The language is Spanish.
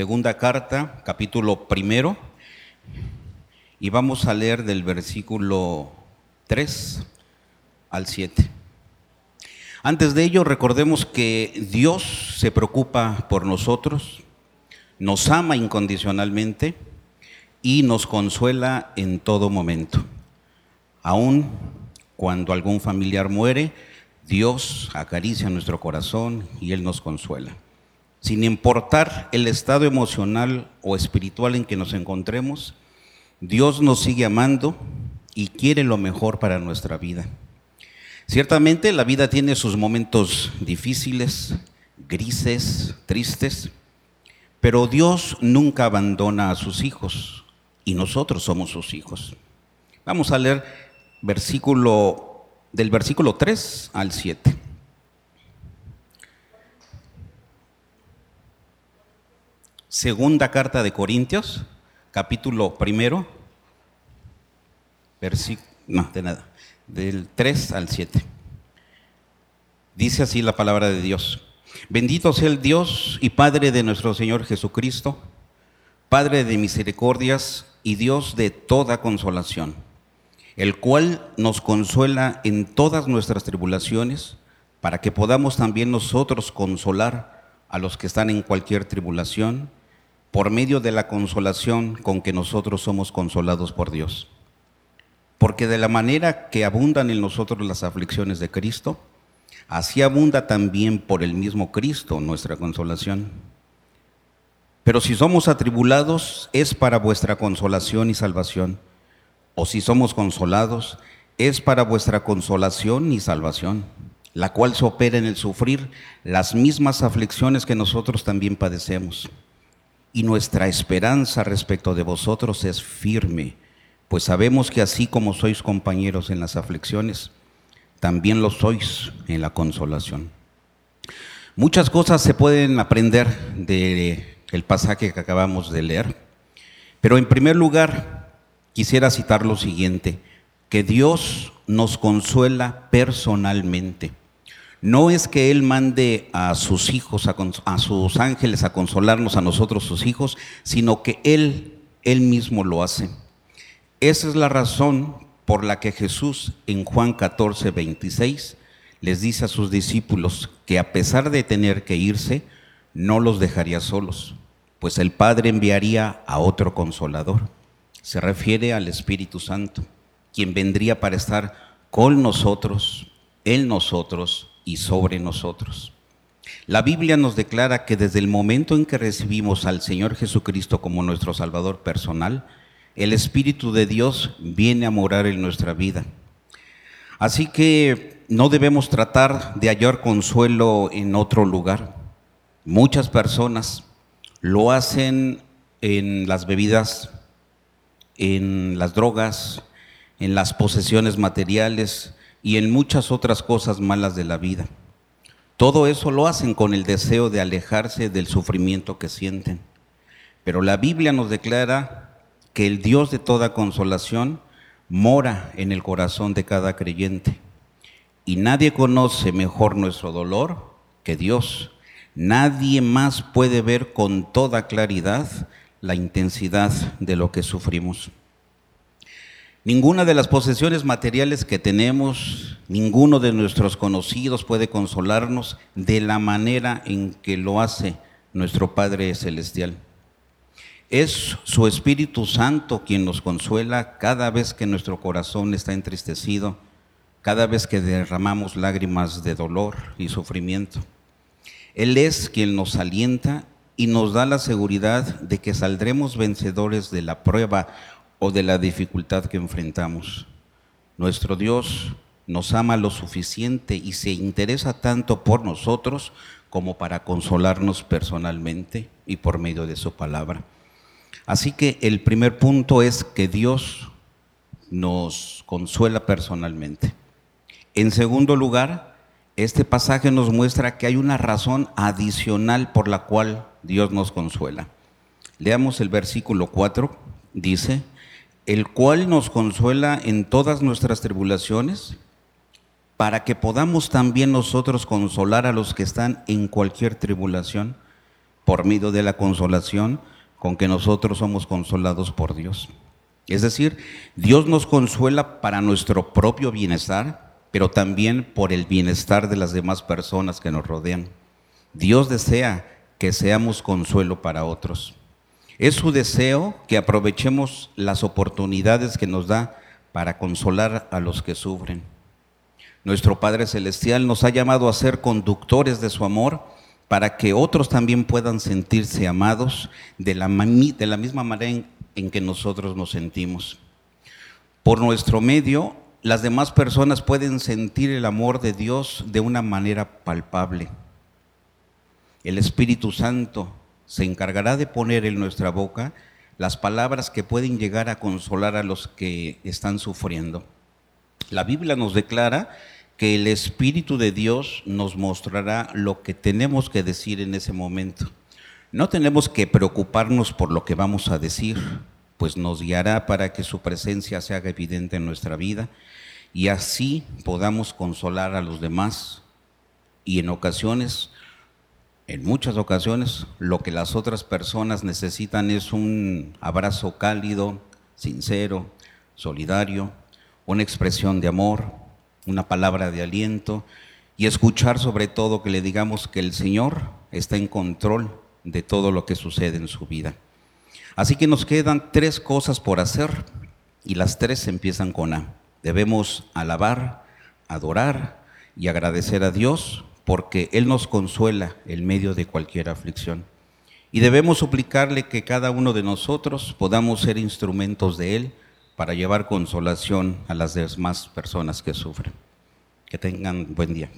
Segunda carta, capítulo primero, y vamos a leer del versículo 3 al 7. Antes de ello, recordemos que Dios se preocupa por nosotros, nos ama incondicionalmente y nos consuela en todo momento. Aun cuando algún familiar muere, Dios acaricia nuestro corazón y Él nos consuela sin importar el estado emocional o espiritual en que nos encontremos, Dios nos sigue amando y quiere lo mejor para nuestra vida. Ciertamente la vida tiene sus momentos difíciles, grises, tristes, pero Dios nunca abandona a sus hijos y nosotros somos sus hijos. Vamos a leer versículo del versículo 3 al 7. Segunda carta de Corintios, capítulo primero, versículo, del 3 al 7. Dice así la palabra de Dios. Bendito sea el Dios y Padre de nuestro Señor Jesucristo, Padre de misericordias y Dios de toda consolación, el cual nos consuela en todas nuestras tribulaciones, para que podamos también nosotros consolar a los que están en cualquier tribulación por medio de la consolación con que nosotros somos consolados por Dios. Porque de la manera que abundan en nosotros las aflicciones de Cristo, así abunda también por el mismo Cristo nuestra consolación. Pero si somos atribulados, es para vuestra consolación y salvación. O si somos consolados, es para vuestra consolación y salvación, la cual se opera en el sufrir las mismas aflicciones que nosotros también padecemos y nuestra esperanza respecto de vosotros es firme, pues sabemos que así como sois compañeros en las aflicciones, también lo sois en la consolación. Muchas cosas se pueden aprender del pasaje que acabamos de leer, pero en primer lugar quisiera citar lo siguiente, que Dios nos consuela personalmente. No es que Él mande a sus hijos, a, sus ángeles a consolarnos a nosotros, sus hijos, sino que Él, Él mismo lo hace. Esa es la razón por la que Jesús en Juan 14, 26 les dice a sus discípulos que a pesar de tener que irse, no los dejaría solos, pues el Padre enviaría a otro consolador. Se refiere al Espíritu Santo, quien vendría para estar con nosotros, en nosotros y sobre nosotros. La Biblia nos declara que desde el momento en que recibimos al Señor Jesucristo como nuestro Salvador personal, el Espíritu de Dios viene a morar en nuestra vida. Así que no debemos tratar de hallar consuelo en otro lugar. Muchas personas lo hacen en las bebidas, en las drogas, en las posesiones materiales, y en muchas otras cosas malas de la vida. Todo eso lo hacen con el deseo de alejarse del sufrimiento que sienten. Pero la Biblia nos declara que el Dios de toda consolación mora en el corazón de cada creyente. Y nadie conoce mejor nuestro dolor que Dios. Nadie más puede ver con toda claridad la intensidad de lo que sufrimos. Ninguna de las posesiones materiales que tenemos, ninguno de nuestros conocidos puede consolarnos de la manera en que lo hace nuestro Padre Celestial. Es su Espíritu Santo quien nos consuela cada vez que nuestro corazón está entristecido, cada vez que derramamos lágrimas de dolor y sufrimiento. Él es quien nos alienta y nos da la seguridad de que saldremos vencedores de la prueba o de la dificultad que enfrentamos. Nuestro Dios nos ama lo suficiente y se interesa tanto por nosotros como para consolarnos personalmente y por medio de su palabra. Así que el primer punto es que Dios nos consuela personalmente. En segundo lugar, este pasaje nos muestra que hay una razón adicional por la cual Dios nos consuela. Leamos el versículo 4, dice, el cual nos consuela en todas nuestras tribulaciones, para que podamos también nosotros consolar a los que están en cualquier tribulación, por medio de la consolación con que nosotros somos consolados por Dios. Es decir, Dios nos consuela para nuestro propio bienestar, pero también por el bienestar de las demás personas que nos rodean. Dios desea que seamos consuelo para otros. Es su deseo que aprovechemos las oportunidades que nos da para consolar a los que sufren. Nuestro Padre Celestial nos ha llamado a ser conductores de su amor para que otros también puedan sentirse amados de la, de la misma manera en que nosotros nos sentimos. Por nuestro medio, las demás personas pueden sentir el amor de Dios de una manera palpable. El Espíritu Santo se encargará de poner en nuestra boca las palabras que pueden llegar a consolar a los que están sufriendo. La Biblia nos declara que el Espíritu de Dios nos mostrará lo que tenemos que decir en ese momento. No tenemos que preocuparnos por lo que vamos a decir, pues nos guiará para que su presencia se haga evidente en nuestra vida y así podamos consolar a los demás y en ocasiones, en muchas ocasiones, lo que las otras personas necesitan es un abrazo cálido, sincero, solidario, una expresión de amor, una palabra de aliento y escuchar sobre todo que le digamos que el Señor está en control de todo lo que sucede en su vida. Así que nos quedan tres cosas por hacer y las tres empiezan con A. Debemos alabar, adorar y agradecer a Dios porque Él nos consuela en medio de cualquier aflicción. Y debemos suplicarle que cada uno de nosotros podamos ser instrumentos de Él para llevar consolación a las demás personas que sufren. Que tengan buen día.